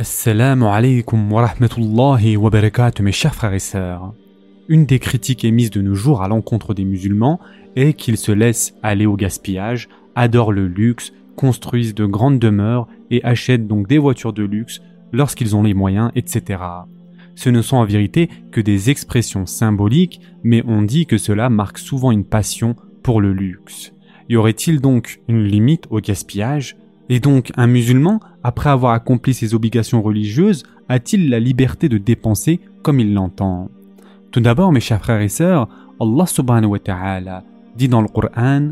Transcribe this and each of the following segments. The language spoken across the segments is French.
Assalamu alaikum wa rahmatullahi wa barakatuh mes chers frères et sœurs. Une des critiques émises de nos jours à l'encontre des musulmans est qu'ils se laissent aller au gaspillage, adorent le luxe, construisent de grandes demeures et achètent donc des voitures de luxe lorsqu'ils ont les moyens, etc. Ce ne sont en vérité que des expressions symboliques, mais on dit que cela marque souvent une passion pour le luxe. Y aurait-il donc une limite au gaspillage? Et donc un musulman, après avoir accompli ses obligations religieuses, a-t-il la liberté de dépenser comme il l'entend? Tout d'abord, mes chers frères et sœurs, Allah subhanahu wa ta'ala dit dans le Coran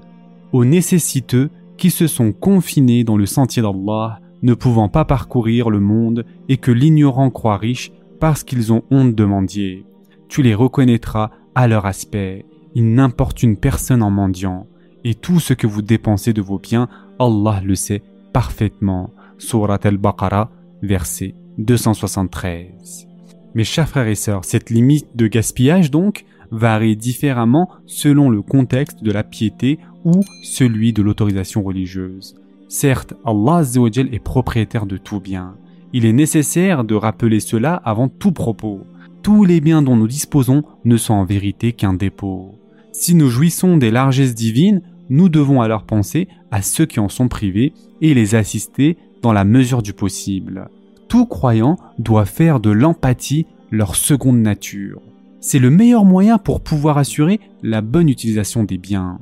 aux nécessiteux qui se sont confinés dans le sentier d'Allah, ne pouvant pas parcourir le monde et que l'ignorant croit riche parce qu'ils ont honte de mendier. Tu les reconnaîtras à leur aspect. Ils n'importunent personne en mendiant. Et tout ce que vous dépensez de vos biens, Allah le sait parfaitement. Surat al-Baqarah, verset 273. Mes chers frères et sœurs, cette limite de gaspillage donc varie différemment selon le contexte de la piété ou celui de l'autorisation religieuse. Certes, Allah est propriétaire de tout bien, il est nécessaire de rappeler cela avant tout propos. Tous les biens dont nous disposons ne sont en vérité qu'un dépôt. Si nous jouissons des largesses divines, nous devons alors penser à ceux qui en sont privés et les assister dans la mesure du possible. Tout croyant doit faire de l'empathie leur seconde nature. C'est le meilleur moyen pour pouvoir assurer la bonne utilisation des biens.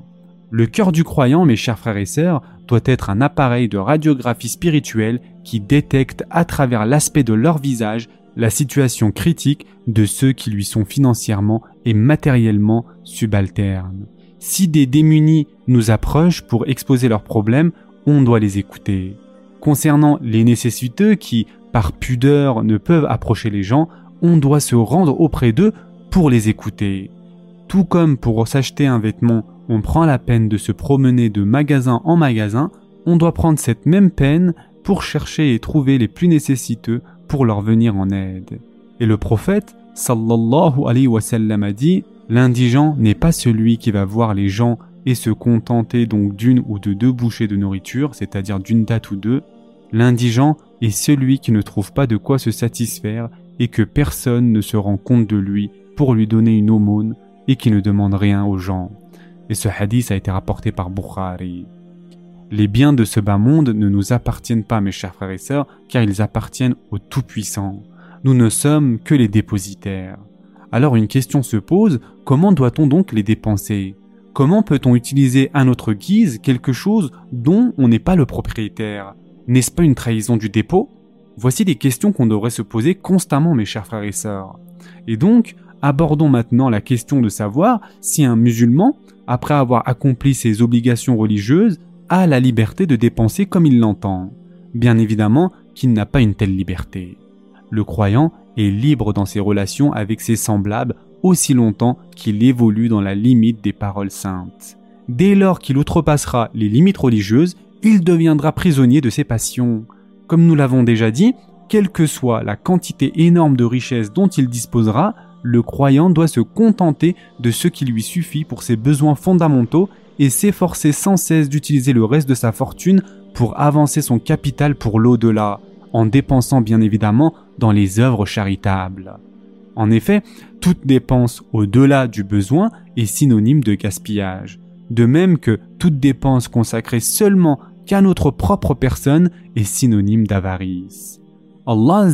Le cœur du croyant, mes chers frères et sœurs, doit être un appareil de radiographie spirituelle qui détecte à travers l'aspect de leur visage la situation critique de ceux qui lui sont financièrement et matériellement subalternes. Si des démunis nous approchent pour exposer leurs problèmes, on doit les écouter. Concernant les nécessiteux qui, par pudeur, ne peuvent approcher les gens, on doit se rendre auprès d'eux pour les écouter. Tout comme pour s'acheter un vêtement, on prend la peine de se promener de magasin en magasin, on doit prendre cette même peine pour chercher et trouver les plus nécessiteux pour leur venir en aide. Et le prophète, sallallahu alayhi wa sallam, a dit L'indigent n'est pas celui qui va voir les gens et se contenter donc d'une ou de deux bouchées de nourriture, c'est-à-dire d'une date ou deux. L'indigent est celui qui ne trouve pas de quoi se satisfaire et que personne ne se rend compte de lui pour lui donner une aumône et qui ne demande rien aux gens. Et ce hadith a été rapporté par Bukhari. Les biens de ce bas monde ne nous appartiennent pas, mes chers frères et sœurs, car ils appartiennent au Tout-Puissant. Nous ne sommes que les dépositaires. Alors une question se pose, comment doit-on donc les dépenser? Comment peut-on utiliser à notre guise quelque chose dont on n'est pas le propriétaire? N'est-ce pas une trahison du dépôt? Voici des questions qu'on devrait se poser constamment, mes chers frères et sœurs. Et donc, abordons maintenant la question de savoir si un musulman, après avoir accompli ses obligations religieuses, a la liberté de dépenser comme il l'entend. Bien évidemment qu'il n'a pas une telle liberté. Le croyant est libre dans ses relations avec ses semblables aussi longtemps qu'il évolue dans la limite des paroles saintes. Dès lors qu'il outrepassera les limites religieuses, il deviendra prisonnier de ses passions. Comme nous l'avons déjà dit, quelle que soit la quantité énorme de richesses dont il disposera, le croyant doit se contenter de ce qui lui suffit pour ses besoins fondamentaux et s'efforcer sans cesse d'utiliser le reste de sa fortune pour avancer son capital pour l'au-delà, en dépensant bien évidemment dans les œuvres charitables. En effet, toute dépense au-delà du besoin est synonyme de gaspillage, de même que toute dépense consacrée seulement qu'à notre propre personne est synonyme d'avarice. Allah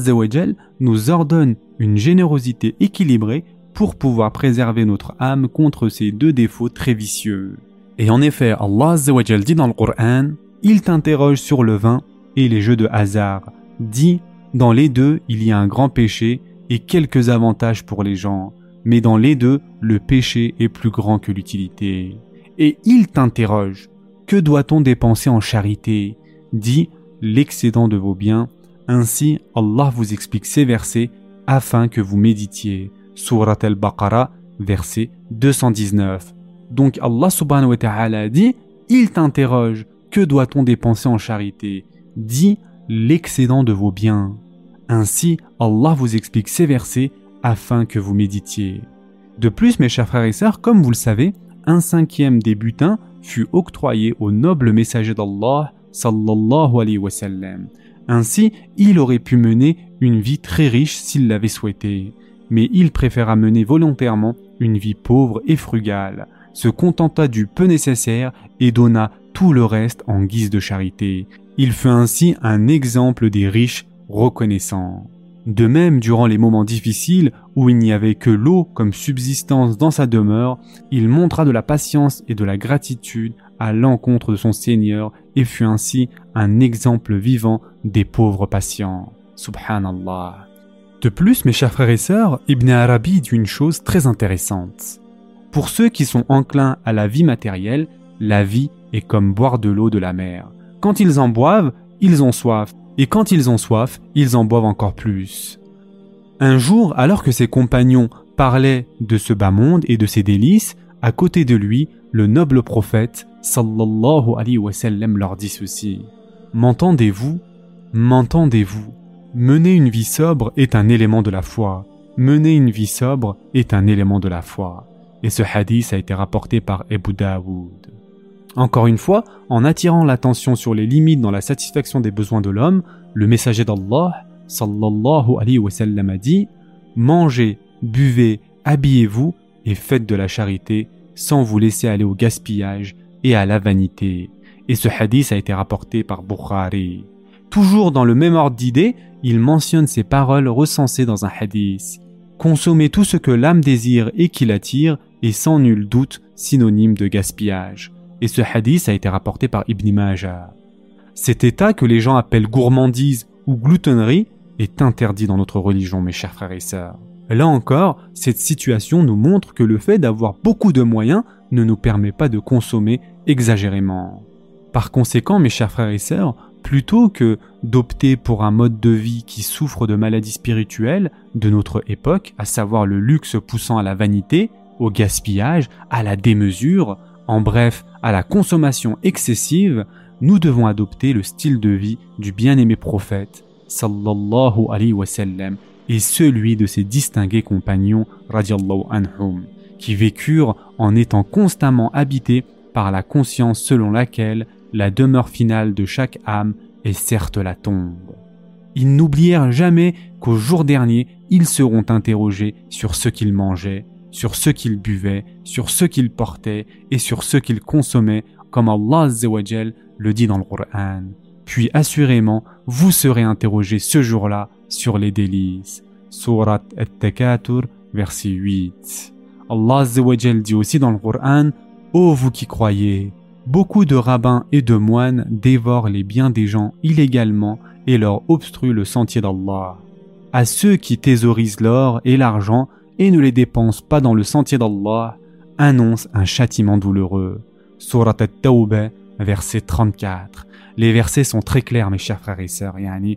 nous ordonne une générosité équilibrée pour pouvoir préserver notre âme contre ces deux défauts très vicieux. Et en effet, Allah dit dans le Coran, il t'interroge sur le vin et les jeux de hasard. Dit, dans les deux, il y a un grand péché et quelques avantages pour les gens, mais dans les deux, le péché est plus grand que l'utilité. Et il t'interroge, que doit-on dépenser en charité? Dit, l'excédent de vos biens. Ainsi, Allah vous explique ces versets afin que vous méditiez. Surat al-Baqarah, verset 219. Donc Allah subhanahu wa ta'ala dit, il t'interroge, que doit-on dépenser en charité? Dis l'excédent de vos biens. Ainsi, Allah vous explique ces versets afin que vous méditiez. De plus, mes chers frères et sœurs, comme vous le savez, un cinquième des butins fut octroyé au noble messager d'Allah, sallallahu alayhi wa sallam. Ainsi, il aurait pu mener une vie très riche s'il l'avait souhaité, mais il préféra mener volontairement une vie pauvre et frugale, se contenta du peu nécessaire et donna tout le reste en guise de charité. Il fut ainsi un exemple des riches reconnaissants. De même, durant les moments difficiles où il n'y avait que l'eau comme subsistance dans sa demeure, il montra de la patience et de la gratitude à l'encontre de son Seigneur et fut ainsi un exemple vivant des pauvres patients. Subhanallah. De plus, mes chers frères et sœurs, Ibn Arabi dit une chose très intéressante. Pour ceux qui sont enclins à la vie matérielle, la vie est comme boire de l'eau de la mer. Quand ils en boivent, ils ont soif, et quand ils ont soif, ils en boivent encore plus. Un jour, alors que ses compagnons parlaient de ce bas monde et de ses délices, à côté de lui, le noble prophète, sallallahu alayhi wa sallam, leur dit ceci. M'entendez-vous? M'entendez-vous? Mener une vie sobre est un élément de la foi. Mener une vie sobre est un élément de la foi. Et ce hadith a été rapporté par Ebu Daoud. Encore une fois, en attirant l'attention sur les limites dans la satisfaction des besoins de l'homme, le messager d'Allah, sallallahu alayhi wa sallam, a dit Mangez, buvez, habillez-vous et faites de la charité sans vous laisser aller au gaspillage et à la vanité. Et ce hadith a été rapporté par Bukhari. Toujours dans le même ordre d'idées, il mentionne ces paroles recensées dans un hadith. Consommer tout ce que l'âme désire et qui l'attire est sans nul doute synonyme de gaspillage. Et ce hadith a été rapporté par Ibn Majah. Cet état que les gens appellent gourmandise ou gloutonnerie est interdit dans notre religion, mes chers frères et sœurs. Là encore, cette situation nous montre que le fait d'avoir beaucoup de moyens ne nous permet pas de consommer exagérément. Par conséquent, mes chers frères et sœurs, plutôt que d'opter pour un mode de vie qui souffre de maladies spirituelles de notre époque, à savoir le luxe poussant à la vanité, au gaspillage, à la démesure, en bref, à la consommation excessive, nous devons adopter le style de vie du bien-aimé prophète, sallallahu alayhi wa sallam, et celui de ses distingués compagnons, radiallahu anhum, qui vécurent en étant constamment habités par la conscience selon laquelle la demeure finale de chaque âme est certes la tombe. Ils n'oublièrent jamais qu'au jour dernier, ils seront interrogés sur ce qu'ils mangeaient, sur ce qu'ils buvaient, sur ce qu'ils portaient et sur ce qu'ils consommaient, comme Allah le dit dans le Coran. Puis assurément, vous serez interrogés ce jour-là sur les délices. Surat At-Takatur, verset 8. Allah dit aussi dans le Coran, Ô vous qui croyez, Beaucoup de rabbins et de moines dévorent les biens des gens illégalement et leur obstruent le sentier d'Allah. À ceux qui thésaurisent l'or et l'argent et ne les dépensent pas dans le sentier d'Allah, annonce un châtiment douloureux. Surat at-Tawbah, verset 34. Les versets sont très clairs, mes chers frères et sœurs. Yani,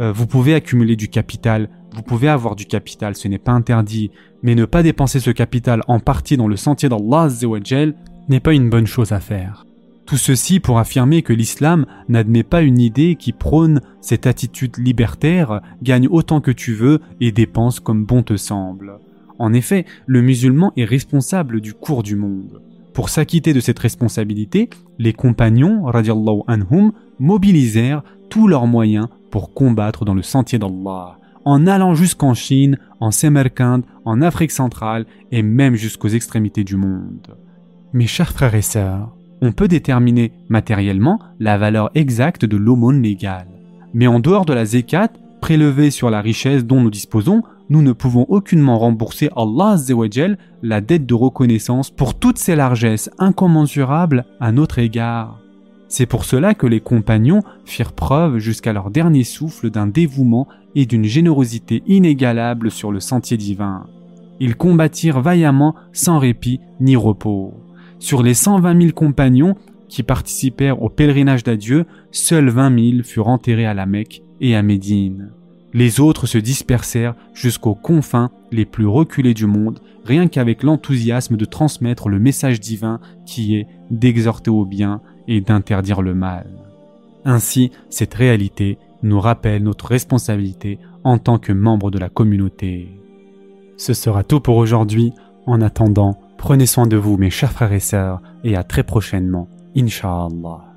euh, vous pouvez accumuler du capital, vous pouvez avoir du capital, ce n'est pas interdit, mais ne pas dépenser ce capital en partie dans le sentier d'Allah n'est pas une bonne chose à faire. Tout ceci pour affirmer que l'islam n'admet pas une idée qui prône cette attitude libertaire, gagne autant que tu veux et dépense comme bon te semble. En effet, le musulman est responsable du cours du monde. Pour s'acquitter de cette responsabilité, les compagnons, radiallahu anhum, mobilisèrent tous leurs moyens pour combattre dans le sentier d'Allah, en allant jusqu'en Chine, en Samarkand, en Afrique centrale et même jusqu'aux extrémités du monde. Mes chers frères et sœurs, on peut déterminer matériellement la valeur exacte de l'aumône légale. Mais en dehors de la zekat, prélevée sur la richesse dont nous disposons, nous ne pouvons aucunement rembourser Allah la dette de reconnaissance pour toutes ces largesses incommensurables à notre égard. C'est pour cela que les compagnons firent preuve jusqu'à leur dernier souffle d'un dévouement et d'une générosité inégalable sur le sentier divin. Ils combattirent vaillamment sans répit ni repos. Sur les 120 000 compagnons qui participèrent au pèlerinage d'adieu, seuls 20 000 furent enterrés à la Mecque et à Médine. Les autres se dispersèrent jusqu'aux confins les plus reculés du monde, rien qu'avec l'enthousiasme de transmettre le message divin qui est d'exhorter au bien et d'interdire le mal. Ainsi, cette réalité nous rappelle notre responsabilité en tant que membres de la communauté. Ce sera tout pour aujourd'hui. En attendant, Prenez soin de vous mes chers frères et sœurs et à très prochainement, Inch'Allah.